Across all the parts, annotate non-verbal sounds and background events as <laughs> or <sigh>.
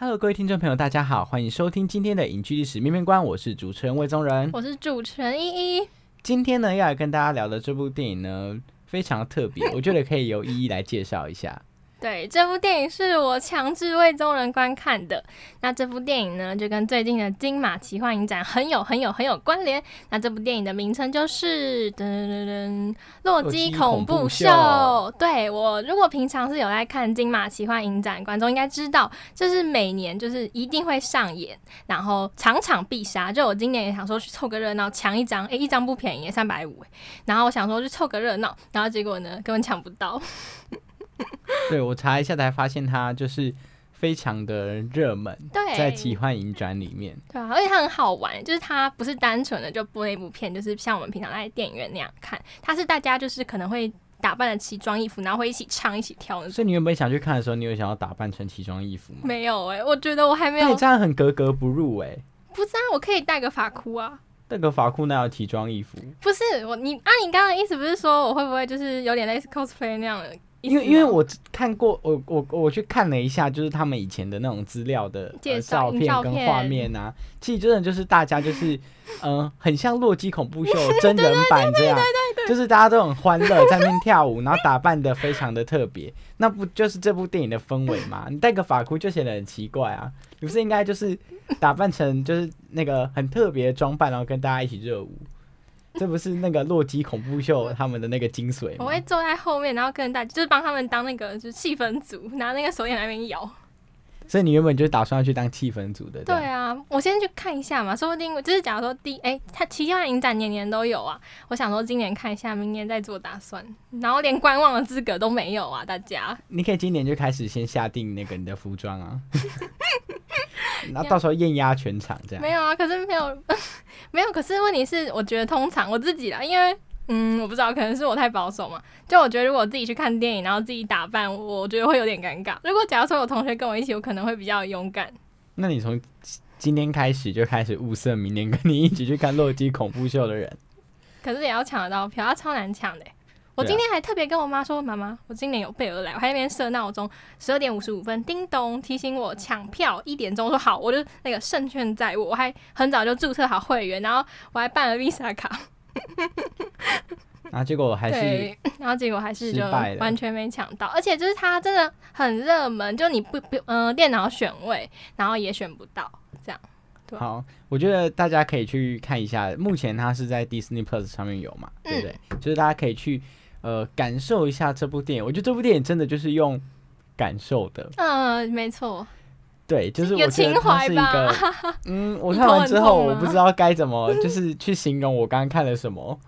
Hello，各位听众朋友，大家好，欢迎收听今天的影剧历史面面观，我是主持人魏宗仁。我是主持人依依。今天呢，要来跟大家聊的这部电影呢，非常特别，我觉得可以由依依来介绍一下。对，这部电影是我强制为众人观看的。那这部电影呢，就跟最近的金马奇幻影展很有、很有、很有关联。那这部电影的名称就是噔噔噔《洛基恐怖秀》对我，如果平常是有在看金马奇幻影展，观众应该知道，这是每年就是一定会上演，然后场场必杀。就我今年也想说去凑个热闹，抢一张，诶，一张不便宜，三百五。然后我想说去凑个热闹，然后结果呢，根本抢不到。<laughs> 对我查一下才发现，它就是非常的热门，对，在奇幻影展里面。对啊，而且它很好玩，就是它不是单纯的就播一部片，就是像我们平常在电影院那样看，它是大家就是可能会打扮的奇装异服，然后会一起唱、一起跳。所以你原本想去看的时候，你有想要打扮成奇装异服吗？没有哎、我觉得我还没有你，这样很格格不入哎、不是啊我可以戴个发箍啊。戴个发箍那要奇装异服，不是我你啊，你刚刚的意思不是说我会不会就是有点类似 cosplay 那样的？因为因为我看过，我我我去看了一下，就是他们以前的那种资料的、呃、照片跟画面啊，其实真的就是大家就是嗯、<laughs> 呃很像洛基恐怖秀真人版这样，就是大家都很欢乐，在那边跳舞，然后打扮的非常的特别，那不就是这部电影的氛围吗？<laughs> 你戴个发箍就显得很奇怪啊，你不是应该就是打扮成就是那个很特别的装扮，然后跟大家一起热舞？这不是那个洛基恐怖秀他们的那个精髓吗？我会坐在后面，然后跟大家就是帮他们当那个就是气氛组，拿那个手电在那边摇。所以你原本就打算要去当气氛组的，对啊，我先去看一下嘛，说不定就是假如说第哎，他奇幻影展年年都有啊，我想说今年看一下，明年再做打算，然后连观望的资格都没有啊，大家。你可以今年就开始先下定那个你的服装啊，<laughs> 然后到时候艳压全场这样。没有啊，可是没有 <laughs> 没有，可是问题是，我觉得通常我自己啦，因为嗯，我不知道，可能是我太保守嘛。就我觉得如果自己去看电影，然后自己打扮，我觉得会有点尴尬。如果假如说有同学跟我一起，我可能会比较勇敢。那你从今天开始就开始物色明年跟你一起去看洛基恐怖秀的人。可是也要抢得到票，它超难抢的欸。我今天还特别跟我妈说：“妈妈，我今年有备而来。”我还在那边设闹钟，十二点五十五分，叮咚提醒我抢票。一点钟说好，我就那个胜券在握。我还很早就注册好会员，然后我还办了 Visa 卡。然 <laughs> 后结果还是，然后结果还是就完全没抢到，而且就是它真的很热门，就你不不嗯、电脑选位，然后也选不到，这样。对好，我觉得大家可以去看一下，目前它是在 Disney Plus 上面有嘛，对不对？嗯就是大家可以去呃感受一下这部电影。我觉得这部电影真的就是用感受的，嗯、没错，对，就是一个我觉得情怀它是一个，<laughs> 嗯，我看完之后我不知道该怎么 <laughs> 就是去形容我刚刚看了什么，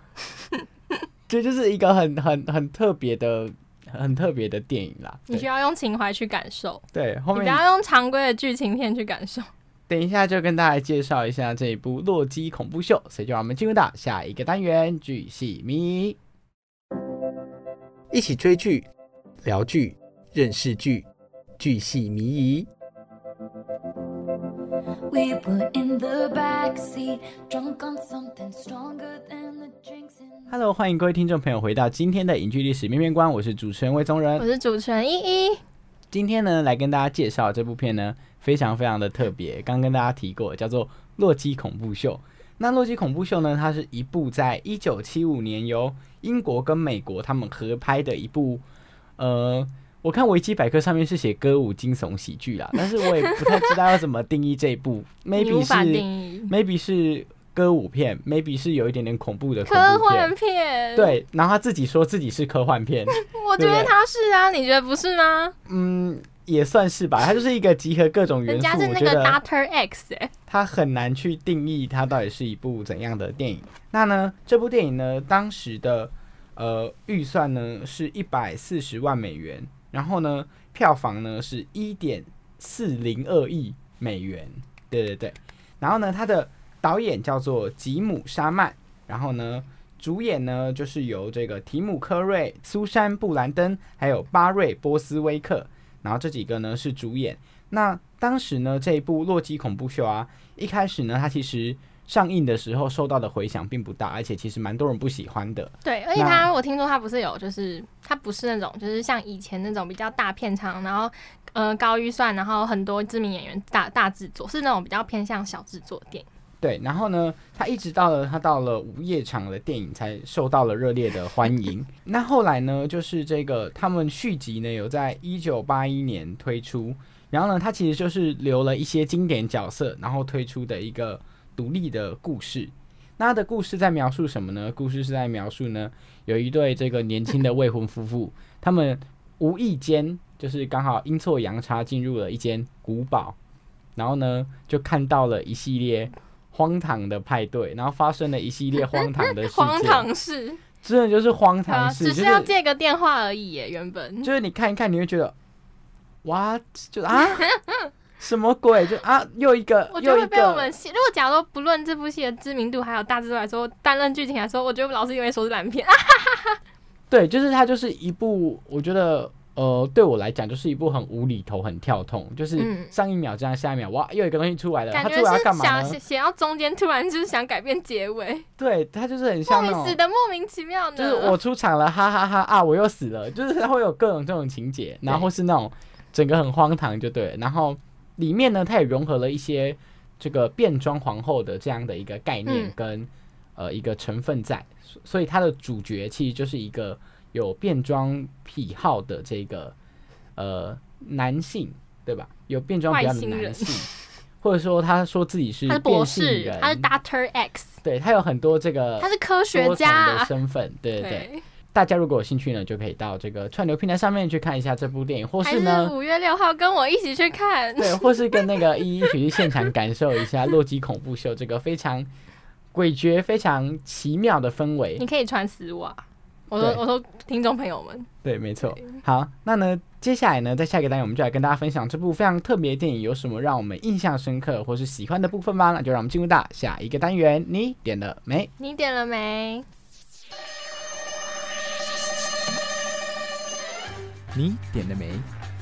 <laughs> 这就是一个很很很特别的。很特别的电影啦，你需要用情怀去感受，对，后面你不要用常规的剧情片去感受。等一下就跟大家介绍一下这一部《洛基恐怖秀》，所以就让我们进入到下一个单元——巨细迷，一起追剧、聊剧、认识剧，剧系迷疑。We were in the backseat drunk on something stronger than the drinks hello 欢迎各位听众朋友回到今天的影剧历史面面观，我是主持人魏宗仁我。是主持人依依，今天呢，来跟大家介绍这部片呢，非常非常的特别，刚跟大家提过，叫做《洛基恐怖秀》。那《洛基恐怖秀》呢，它是一部在一九七五年由英国跟美国他们合拍的一部，呃，我看维基百科上面是写歌舞惊悚喜剧啦，<laughs> 但是我也不太知道要怎么定义这一部，maybe 是。maybe 是歌舞片，maybe 是有一点点恐怖的恐科幻片。对，然后他自己说自己是科幻片，<laughs> 我觉得他是啊，你觉得不是吗？嗯，也算是吧。它就是一个集合各种元素，人家是那个我觉得 Doctor X 哎、它很难去定义它到底是一部怎样的电影。那呢，这部电影呢，当时的呃预算呢是一百四十万美元，然后呢，票房呢是一点四零二亿美元。对对对，然后呢，它的导演叫做吉姆·沙曼，然后呢。主演呢，就是由这个提姆·科瑞、苏珊·布兰登，还有巴瑞·波斯威克，然后这几个呢是主演。那当时呢，这一部《洛基恐怖秀》啊，一开始呢，它其实上映的时候受到的回响并不大，而且其实蛮多人不喜欢的。对，而且那他我听说它不是有，就是它不是那种，就是像以前那种比较大片场，然后呃高预算，然后很多知名演员大大制作，是那种比较偏向小制作电影。对，然后呢，他一直到了他到了午夜场的电影才受到了热烈的欢迎。<laughs> 那后来呢，就是这个他们续集呢有在一九八一年推出，然后呢，它其实就是留了一些经典角色，然后推出的一个独立的故事。那它的故事在描述什么呢？故事是在描述呢，有一对这个年轻的未婚夫妇，他们无意间就是刚好阴错阳差进入了一间古堡，然后呢就看到了一系列荒唐的派对，然后发生了一系列荒唐的事件，荒唐事真的就是荒啊，唐事，只是要借个电话而已耶，原本就是你看一看，你会觉得哇，就啊 <laughs> 什么鬼？就啊又一个我觉得会被我个们戏。如果假如不论这部戏的知名度还有大制作来说，单论剧情来说，我觉得老师因为说是烂片啊。对，就是它就是一部，我觉得呃对我来讲就是一部很无厘头、很跳痛，就是嗯上一秒这样，下一秒哇又有一个东西出来了，感觉它出来要是干嘛呢想到中间，突然就是想改变结尾，对，他就是很像那种。名死的莫名其妙的。就是我出场了，哈哈哈啊！我又死了，就是他会有各种这种情节，然后是那种整个很荒唐，就对。然后里面呢，它也融合了一些这个变装皇后的这样的一个概念嗯跟、呃一个成分在，所所以它的主角其实就是一个有变装癖好的这个呃男性，对吧？有变装癖好的男性，或者说他说自己是他是博士他是 Doctor X，对他有很多这个他是科学家的啊。身份，对对对。对，大家如果有兴趣呢，就可以到这个串流平台上面去看一下这部电影，或是是呢，五月六号跟我一起去看。对，或是跟那个依依一起去现场感受一下《洛基恐怖秀》这个非常诡谲、非常奇妙的氛围你。可以穿丝袜。我说我说听众朋友们，对，没错。好，那呢，接下来呢，在下一个单元，我们就来跟大家分享这部非常特别的电影有什么让我们印象深刻或是喜欢的部分吧。那就让我们进入到下一个单元，你点了没？你点了没？你点了没？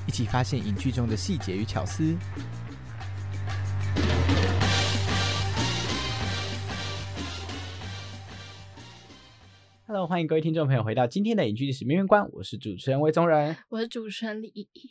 一起发现影剧中的细节与巧思。Hello，欢迎各位听众朋友回到今天的影剧历史面面观，我是主持人魏宗仁。我是主持人李依依。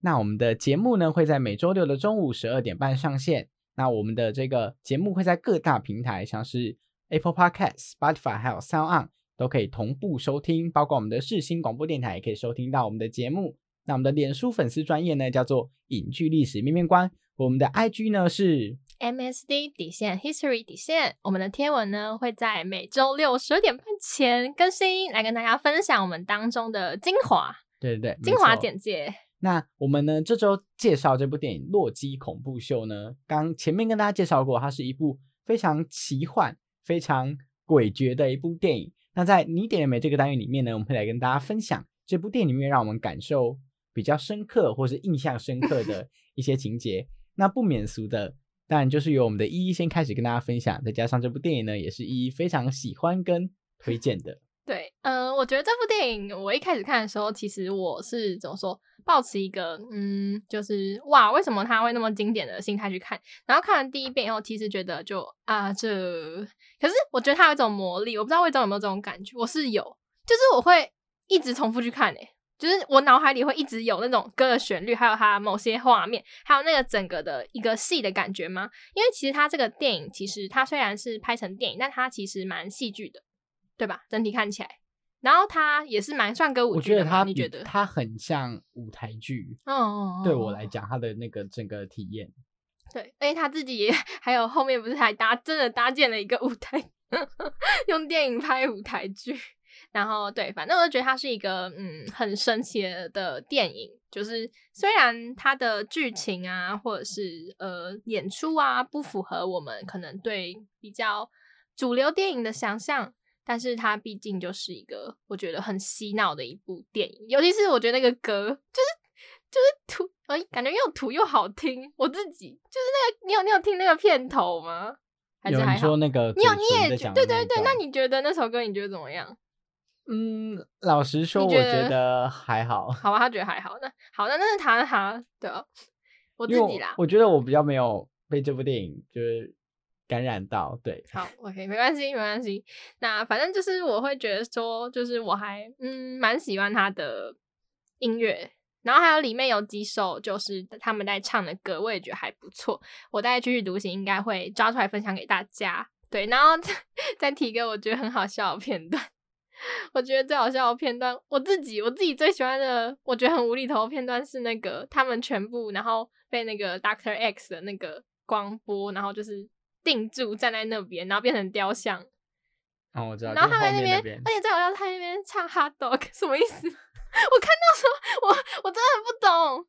那我们的节目呢会在每周六的中午十二点半上线。那我们的这个节目会在各大平台，像是 Apple Podcast、Spotify 还有 Sound On 都可以同步收听，包括我们的世新广播电台也可以收听到我们的节目。那我们的脸书粉丝专业呢叫做影剧历史面面观，我们的 IG 呢是 MSD 底线 History 底线，我们的贴文呢会在每周六十二点半前更新，来跟大家分享我们当中的精华、对对对精华简介。那我们呢这周介绍这部电影《洛基恐怖秀》呢，刚前面跟大家介绍过，它是一部非常奇幻、非常诡谲的一部电影。那在你点了没这个单元里面呢，我们会来跟大家分享这部电影里面让我们感受比较深刻或是印象深刻的 <laughs> 一些情节。那不免俗的，但就是由我们的依依先开始跟大家分享，再加上这部电影呢，也是依依非常喜欢跟推荐的。对，嗯、我觉得这部电影我一开始看的时候，其实我是怎么说，抱持一个嗯，就是哇，为什么它会那么经典的心态去看。然后看完第一遍以后，其实觉得就啊这，可是我觉得它有一种魔力，我不知道魏总有没有这种感觉，我是有，就是我会一直重复去看诶、就是我脑海里会一直有那种歌的旋律，还有它某些画面，还有那个整个的一个戏的感觉吗？因为其实它这个电影，其实它虽然是拍成电影，但它其实蛮戏剧的。对吧？整体看起来，然后它也是蛮算歌舞剧的嘛，我觉得它你觉得？它很像舞台剧，嗯对我来，讲，它的那个整个体验。对，而且他自己也 <laughs> 还有后面不是还搭真的搭建了一个舞台，<laughs> 用电影拍舞台剧。然后对，反正我就觉得它是一个嗯很神奇的电影，就是虽然它的剧情啊或者是呃演出啊不符合我们可能对比较主流电影的想象，但是它毕竟就是一个我觉得很洗脑的一部电影，尤其是我觉得那个歌就是就是土，哎、感觉又土又好听，我自己就是那个你有你有听那个片头吗？还是还好说？那个你有你也对对对，那你觉得那首歌你觉得怎么样？嗯，老实说，我觉觉得得还好，好吧，他觉得还好。那好，那那是他他对啊，我自己啦。我我觉得我比较没有被这部电影就是感染到，对，好，OK，没关系，没关系。那反正就是我会觉得说，就是我还嗯蛮喜欢他的音乐，然后还有里面有几首就是他们在唱的歌，我也觉得还不错。我在继续独行应该会抓出来分享给大家。对，然后再 <laughs> 再提一个我觉得很好笑的片段。我觉得最好笑的片段，我自己我自己最喜欢的，我觉得很无厘头的片段是那个他们全部然后被那个 Doctor X 的那个光波，然后就是定住站在那边，然后变成雕像，哦，我知道，然后他在那边，而且最好笑是他那边唱 Hot Dog 什么意思？<laughs> 我看到时候我我真的不懂。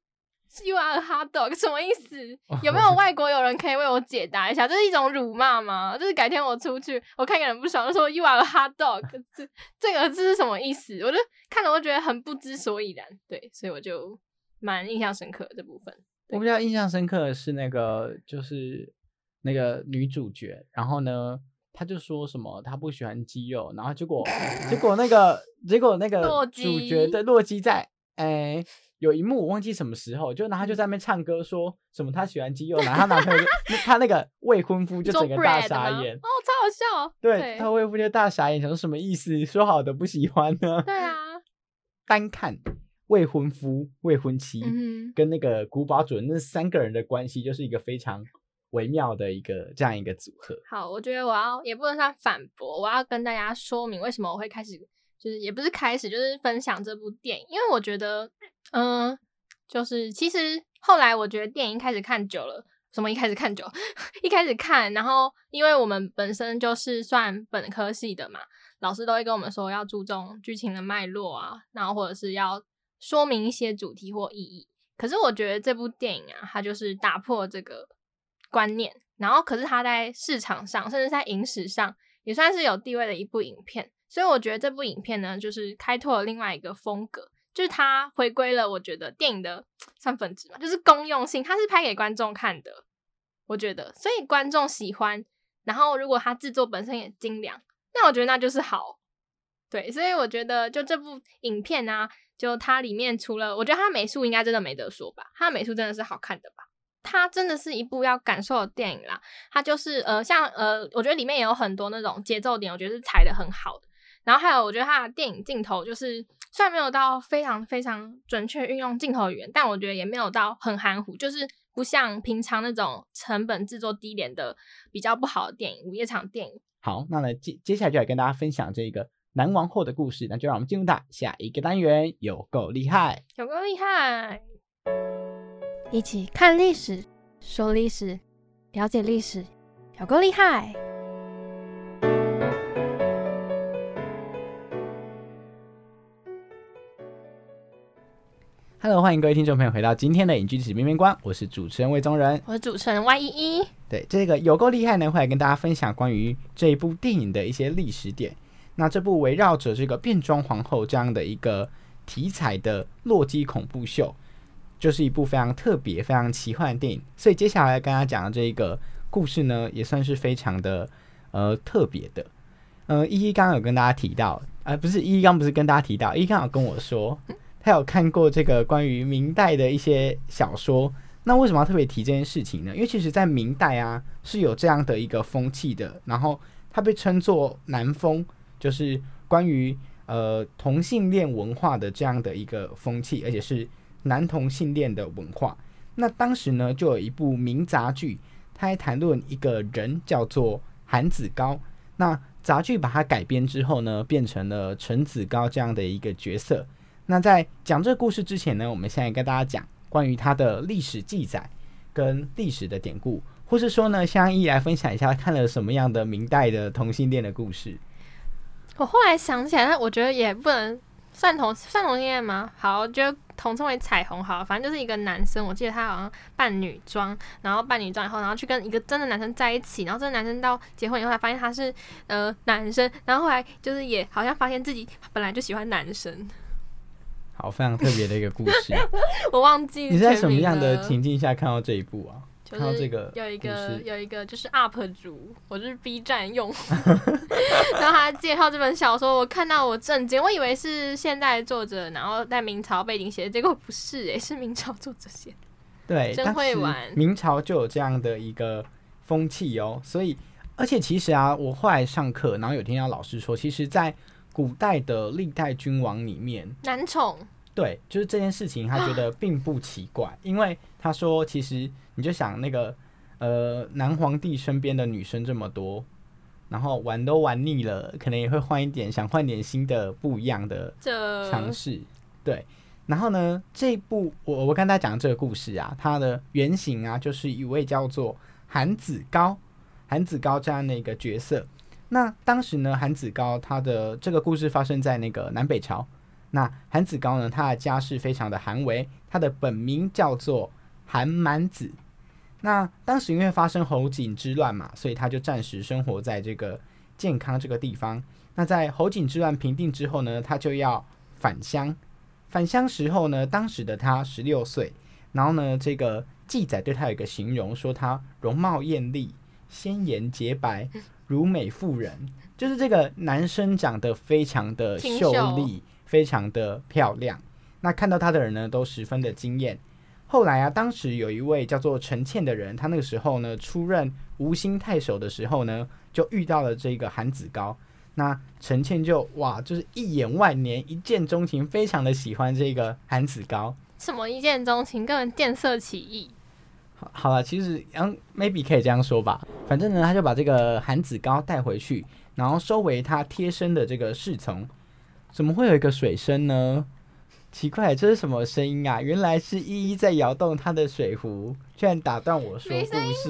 You are a hot dog 什么意思？有没有外国友人可以为我解答一下？这是一种辱骂吗？就是改天我出去，我看一个人不爽，就说 You are a hot dog，<laughs> 这这个这是什么意思？我就看了，我觉得很不知所以然。对，所以我就蛮印象深刻的这部分。我比较印象深刻的是那个，就是那个女主角，然后呢，她就说什么她不喜欢肌肉，然后结果结果那个结果那个 <laughs> 主角基的洛基在哎。有一幕我忘记什么时候，就然后就在那边唱歌，说什么他喜欢肌肉，然后她男朋友就那他那个未婚夫就整个大傻眼，哦，超好笑。对他未婚夫就大傻眼，想说什么意思？说好的不喜欢呢？对啊，单看未婚夫、未婚妻，嗯，跟那个古堡主人那三个人的关系，就是一个非常微妙的一个这样一个组合。好，我觉得我要也不能算反驳，我要跟大家说明为什么我会开始，就是也不是开始，就是分享这部电影，因为我觉得，嗯、就是其实后来我觉得电影开始看久了。什么一开始看久，<laughs> 一开始看，然后因为我们本身就是算本科系的嘛，老师都会跟我们说要注重剧情的脉络啊，然后或者是要说明一些主题或意义。可是我觉得这部电影啊，它就是打破这个观念，然后可是它在市场上，甚至在影史上也算是有地位的一部影片。所以我觉得这部影片呢，就是开拓了另外一个风格，就是它回归了我觉得电影的算本质嘛，就是公用性，它是拍给观众看的。我觉得，所以观众喜欢，然后如果它制作本身也精良，那我觉得那就是好。对，所以我觉得就这部影片啊，就它里面除了我觉得它美术应该真的没得说吧，它的美术真的是好看的吧。它真的是一部要感受的电影啦，它就是呃像呃，我觉得里面也有很多那种节奏点，我觉得是踩的很好的。然后还有我觉得他的电影镜头就是虽然没有到非常非常准确运用镜头语言，但我觉得也没有到很含糊，就是不像平常那种成本制作低廉的比较不好的电影，午夜场电影。好，那呢接接下来就来跟大家分享这个南王后的故事，那就让我们进入到下一个单元，有够厉害。有够厉害！一起看历史，说历史，了解历史，有够厉害！Hello，欢迎各位听众朋友回到今天的影剧史面面观，我是主持人魏宗仁。我是主持人 Y 一一。对，这个有够厉害呢，会来跟大家分享关于这一部电影的一些历史点。那这部围绕着这个变装皇后这样的一个题材的洛基恐怖秀，就是一部非常特别、非常奇幻的电影。所以接下来跟大家讲的这一个故事呢，也算是非常的呃特别的。呃，依依刚刚有跟大家提到，呃，不是依依刚不是跟大家提到，依依刚有跟我说，他有看过这个关于明代的一些小说。那为什么要特别提这件事情呢？因为其实，在明代啊是有这样的一个风气的，然后它被称作南风，就是关于呃同性恋文化的这样的一个风气，而且是男同性恋的文化。那当时呢，就有一部名杂剧，它还谈论一个人叫做韩子高。那杂剧把它改编之后呢，变成了陈子高这样的一个角色。那在讲这个故事之前呢，我们现在跟大家讲关于它的历史记载跟历史的典故，或是说呢，相一来分享一下看了什么样的明代的同性恋的故事。我后来想起来，但我觉得也不能算同算同性恋吗？好，我觉得统称为彩虹好，反正就是一个男生，我记得他好像扮女装，然后扮女装以后，然后去跟一个真的男生在一起，然后这个男生到结婚以后，才发现他是呃男生，然后后来就是也好像发现自己本来就喜欢男生，好，非常特别的一个故事。<laughs> 我忘记你是在什么样的情境下看到这一部啊？就是看到这个有一故个有一个就是 UP 主，我就是 B 站用户，<laughs> 然后他介绍这本小说，我看到我震惊，我以为是现代作者，然后在明朝背景写的，结果不是哎、是明朝作者写的。<laughs> 对，真会玩明朝就有这样的一个风气哦，所以而且其实啊，我后来上课，然后有听到老师说，其实，在古代的历代君王里面，男宠，对，就是这件事情，他觉得并不奇怪，<gasps> 因为他说，其实你就想那个呃，男皇帝身边的女生这么多，然后玩都玩腻了，可能也会换一点，想换点新的不一样的尝试。对，然后呢，这部我我跟大家讲这个故事啊，它的原型啊，就是一位叫做韩子高，韩子高这样的一个角色。那当时呢，韩子高他的这个故事发生在那个南北朝。那韩子高呢，他的家世非常的寒微，他的本名叫做韩满子。那当时因为发生侯景之乱嘛，所以他就暂时生活在这个健康这个地方。那在侯景之乱平定之后呢，他就要返乡。返乡时候呢，当时的他十六岁，然后呢，这个记载对他有一个形容，说他容貌艳丽、鲜颜洁白，如美妇人，就是这个男生长得非常的秀丽，非常的漂亮。那看到他的人呢，都十分的惊艳。后来啊，当时有一位叫做陈倩的人，他那个时候呢出任吴兴太守的时候呢，就遇到了这个韩子高。那陈倩就哇，就是一眼万年，一见钟情，非常的喜欢这个韩子高。什么一见钟情，根本见色起意。好，好了，其实嗯，maybe 可以这样说吧。反正呢，他就把这个韩子高带回去，然后收为他贴身的这个侍从。怎么会有一个水声呢？奇怪，这是什么声音啊？原来是依依在摇动她的水壶，居然打断我说故事？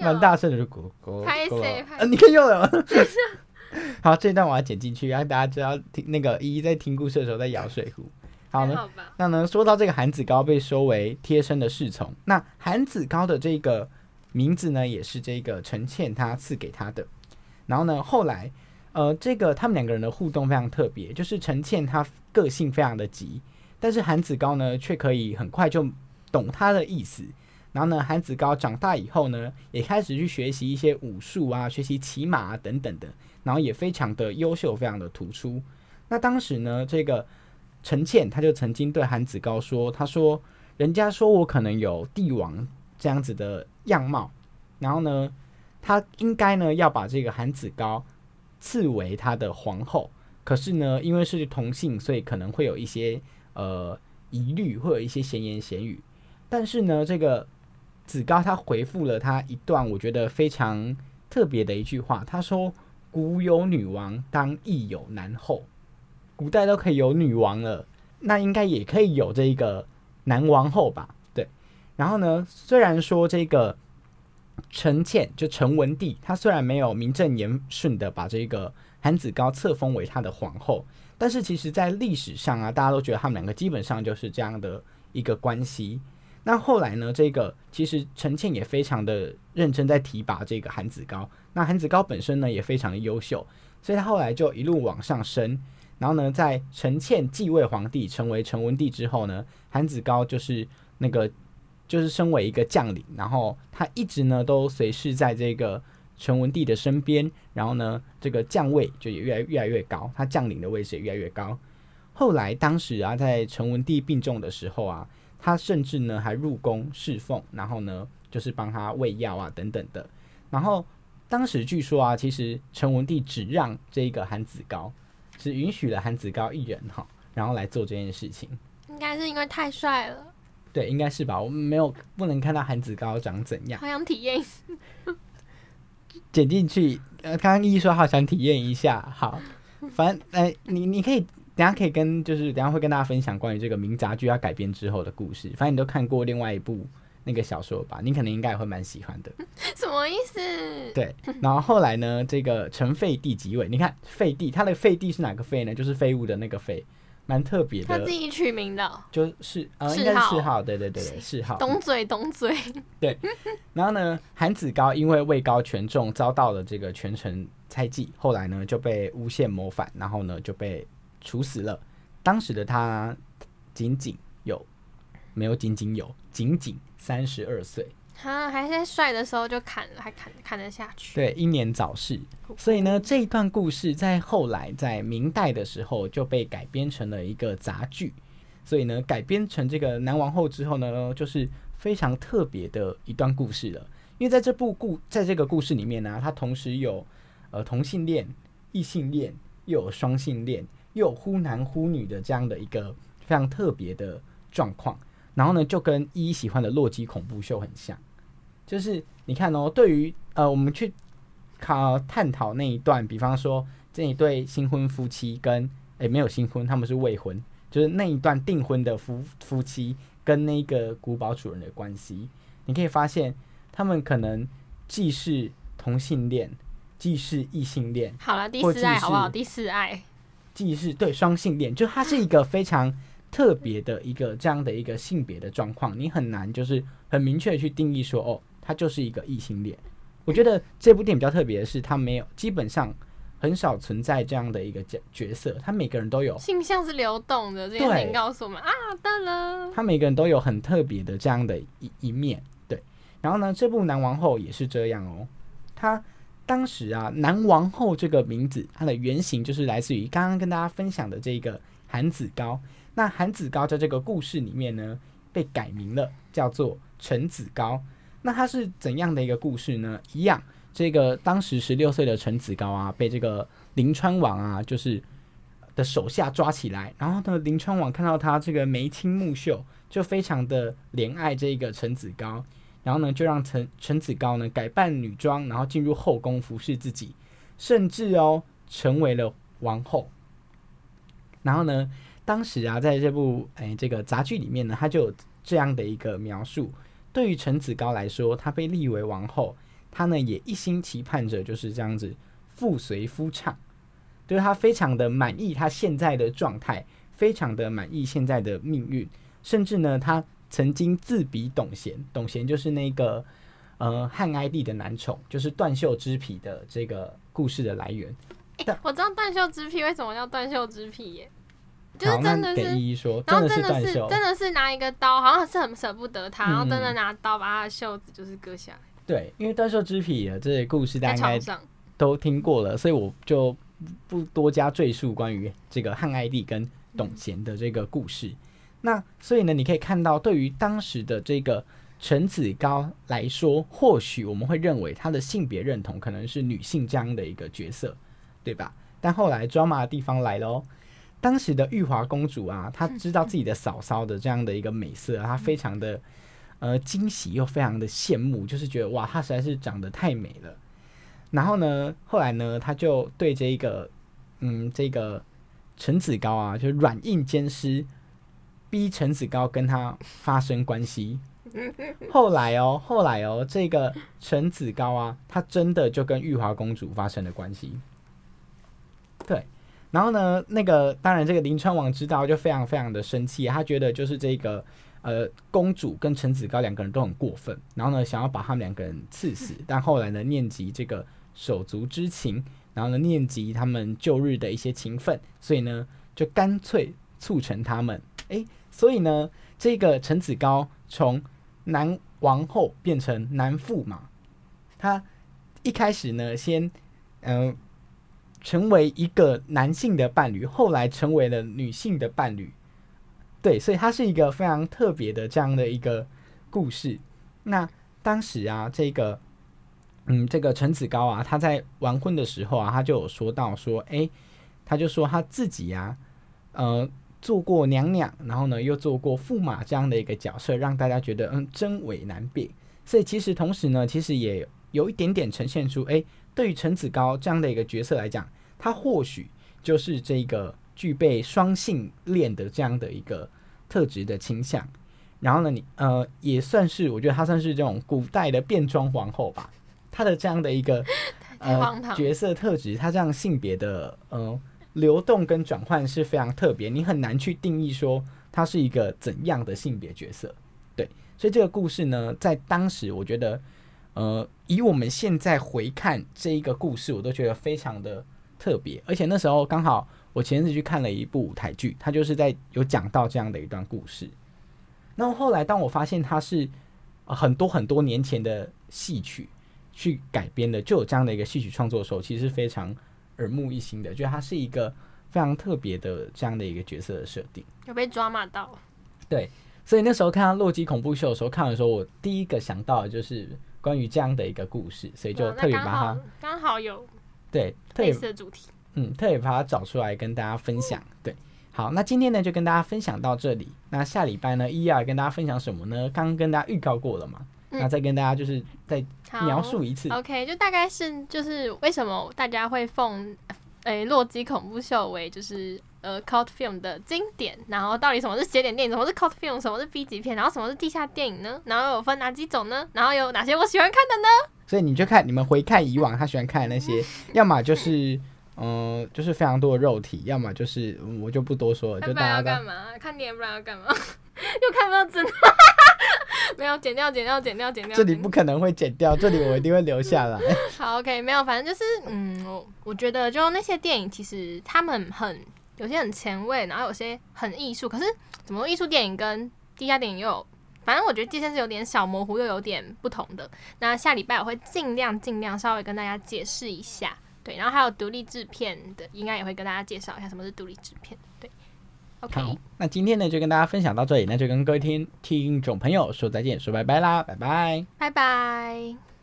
蛮大声的，就咕咕拍咕谁拍啊，你看又了。<laughs> 好，这一段我要剪进去，让大家知道听那个依依在听故事的时候在摇水壶。好呢？那呢，说到这个韩子高被收为贴身的侍从，那韩子高的这个名字呢，也是这个陈倩她赐给他的。然后呢，后来呃，这个他们两个人的互动非常特别，就是陈倩她个性非常的急，但是韩子高呢却可以很快就懂他的意思。然后呢，韩子高长大以后呢，也开始去学习一些武术啊，学习骑马啊等等的，然后也非常的优秀，非常的突出。那当时呢，这个陈倩他就曾经对韩子高说：“他说，人家说我可能有帝王这样子的样貌，然后呢，他应该呢要把这个韩子高赐为他的皇后。可是呢，因为是同性，所以可能会有一些呃疑虑，会有一些闲言闲语。但是呢，这个子高他回复了他一段我觉得非常特别的一句话，他说：“古有女王，当亦有男后。”古代都可以有女王了，那应该也可以有这个男王后吧？对。然后呢，虽然说这个陈倩就陈文帝，他虽然没有名正言顺的把这个韩子高册封为他的皇后，但是其实在历史上啊，大家都觉得他们两个基本上就是这样的一个关系。那后来呢，这个其实陈倩也非常的认真在提拔这个韩子高。那韩子高本身呢也非常的优秀，所以他后来就一路往上升。然后呢，在陈倩继位皇帝成为陈文帝之后呢，韩子高就是那个就是身为一个将领，然后他一直呢都随侍在这个陈文帝的身边，然后呢这个将位就也越来越来越高，他将领的位置也越来越高。后来当时啊，在陈文帝病重的时候啊，他甚至呢还入宫侍奉，然后呢就是帮他喂药啊等等的。然后当时据说啊，其实陈文帝只让这个韩子高。只允许了韩子高一人哈，然后来做这件事情。应该是因为太帅了，对，应该是吧？我们没有不能看到韩子高长怎样。好想体验一下。<laughs> 剪进去。呃，刚刚一说好想体验一下，好，<laughs> 反正呃，你你可以等下可以跟就是等下会跟大家分享关于这个名杂剧要改编之后的故事。反正你都看过另外一部那个小说吧，你可能应该也会蛮喜欢的。<laughs> 什么意思？对，然后后来呢，这个陈废帝即位，你看废帝，他的废帝是哪个废呢？就是废物的那个废，蛮特别的他自。己取名的哦、就是呃，谥应该是号谥号，对对对对，谥号。懂嘴懂嘴。对然后呢，韩子高因为位高权重，遭到了这个权臣猜忌，后来呢就被诬陷谋反，然后呢就被处死了。当时的他仅仅有没有仅仅有仅仅三十二岁，哈，还在帅的时候就砍了，还砍砍得下去。对，英年早逝。所以呢，这一段故事在后来在明代的时候就被改编成了一个杂剧。所以呢，改编成这个南王后之后呢，就是非常特别的一段故事了。因为在这部故在这个故事里面呢，它同时有呃同性恋、异性恋，又有双性恋，又有忽男忽女的这样的一个非常特别的状况。然后呢，就跟一喜欢的洛基恐怖秀很像，就是你看哦，对于呃我们去考探讨那一段，比方说这一对新婚夫妻跟诶没有新婚，他们是未婚，就是那一段订婚的夫夫妻跟那个古堡主人的关系，你可以发现他们可能既是同性恋，既是异性恋，好了，第四爱好不好？是第四爱，既是对双性恋，就它是一个非常特别的一个这样的一个性别的状况，你很难就是很明确的去定义说，哦，他就是一个异性恋。我觉得这部电影比较特别的是，它没有基本上很少存在这样的一个角角色，他每个人都有，性向是流动的，这件对事情告诉我们啊，当然，他每个人都有很特别的这样的一一面，对。然后呢，这部《南王后》也是这样哦，他当时啊，南王后这个名字，它的原型就是来自于刚刚跟大家分享的这个韩子高。那韩子高在这个故事里面呢，被改名了，叫做陈子高。那他是怎样的一个故事呢？一样，这个当时十六岁的陈子高啊，被这个临川王啊，就是的手下抓起来，然后呢，临川王看到他这个眉清目秀，就非常的怜爱这个陈子高，然后呢，就让陈陈子高呢改扮女装，然后进入后宫服侍自己，甚至哦成为了王后。然后呢，当时啊，在这部哎这个杂剧里面呢，他就有这样的一个描述。对于陈子高来说，他被立为王后，他呢也一心期盼着就是这样子父随夫唱，就是她非常的满意他现在的状态，非常的满意现在的命运，甚至呢，他曾经自比董贤，董贤就是那个呃汉哀帝的男宠，就是断袖之癖的这个故事的来源。我知道断袖之癖为什么叫断袖之癖耶，就真的是。给依依说，然后真的是真的是拿一个刀，好像是很舍不得他，然后真的嗯拿刀把他的袖子就是割下来，对，因为断袖之癖的这些故事大在家应该。都听过了，所以我就不多加赘述关于这个汉哀帝跟董贤的这个故事。那所以呢，你可以看到，对于当时的这个陈子高来说，或许我们会认为他的性别认同可能是女性这样的一个角色，对吧？但后来 drama 的地方来了哦。当时的玉华公主啊，她知道自己的嫂嫂的这样的一个美色，她非常的呃惊喜又非常的羡慕，就是觉得哇，她实在是长得太美了。然后呢，后来呢，她就对这一个，嗯，这个陈子高啊，就软硬兼施，逼陈子高跟他发生关系。后来哦，后来哦，这个陈子高啊，他真的就跟玉华公主发生了关系。对，然后呢，那个当然，这个临川王知道就非常非常的生气，他觉得就是这个呃公主跟陈子高两个人都很过分，然后呢想要把他们两个人刺死，<laughs> 但后来呢念及这个手足之情，然后呢念及他们旧日的一些情分，所以呢就干脆促成他们。诶，所以呢这个陈子高从男王后变成男驸马，他一开始呢先嗯、呃成为一个男性的伴侣，后来成为了女性的伴侣。对，所以它是一个非常特别的这样的一个故事。那当时啊，这个嗯，这个陈子高啊，他在完婚的时候啊，他就有说到说，诶，他就说他自己啊，呃，做过娘娘，然后呢又做过驸马这样的一个角色，让大家觉得嗯真伪难辨。所以其实同时呢，其实也有一点点呈现出，诶，对于陈子高这样的一个角色来讲，他或许就是这个具备双性恋的这样的一个特质的倾向。然后呢，你呃也算是，我觉得他算是这种古代的变装皇后吧。他的这样的一个 <laughs> 呃角色特质，他这样性别的呃流动跟转换是非常特别，你很难去定义说他是一个怎样的性别角色。对，所以这个故事呢，在当时我觉得，呃，以我们现在回看这一个故事，我都觉得非常的特别，而且那时候刚好我前阵子去看了一部舞台剧，它就是在有讲到这样的一段故事。那么后来，当我发现它是、呃很多很多年前的戏曲去改编的，就有这样的一个戏曲创作的时候，其实是非常耳目一新的，觉得它是一个非常特别的这样的一个角色的设定。有被抓马到，对，所以那时候看到《洛基恐怖秀》的时候，看的时候，我第一个想到的就是关于这样的一个故事，所以就特别把它刚好有对特别的主题。嗯特别把它找出来跟大家分享。对，好，那今天呢就跟大家分享到这里。那下礼拜呢，一要跟大家分享什么呢？刚刚跟大家预告过了嘛，嗯那再跟大家就是再描述一次。OK，就大概是就是为什么大家会奉诶《洛基恐怖秀》为就是呃 cult film 的经典，然后到底什么是邪典电影，什么是 cult film，什么是 B 级片，然后什么是地下电影呢？然后有分哪几种呢？然后有哪些我喜欢看的呢？所以你就看你们回看以往他喜欢看的那些，<laughs> 要么就是嗯、呃就是非常多的肉体，要么就是、嗯我就不多说了，就大家都要干嘛？看电影不然要干嘛？又看不到真的，<laughs> 没有剪掉，剪掉，剪掉，剪掉。这里不可能会剪掉，这里我一定会留下来。<laughs> 好，OK，没有，反正就是，嗯，我我觉得就那些电影，其实他们很有些很前卫，然后有些很艺术。可是怎么说艺术电影跟地下电影又有，反正我觉得界限是有点小模糊，又有点不同的。那下礼拜我会尽量尽量稍微跟大家解释一下，对，然后还有独立制片的，应该也会跟大家介绍一下什么是独立制片，对，OK，好，那今天呢就跟大家分享到这里，那就跟各位听听众朋友说再见，说拜拜啦，拜拜。拜拜。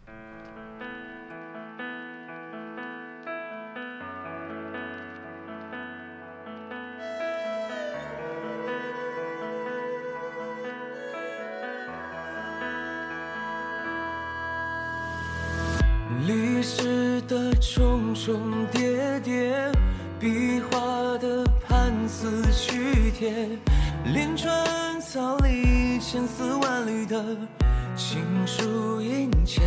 历史的重重叠叠，壁画的盘丝曲帖，连川草里千丝万缕的情书殷切。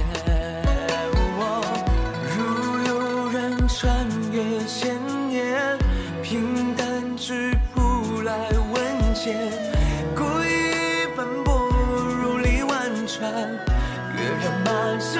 如有人穿越千年，平淡之铺来问笺，故意奔波如历万川，跃然满世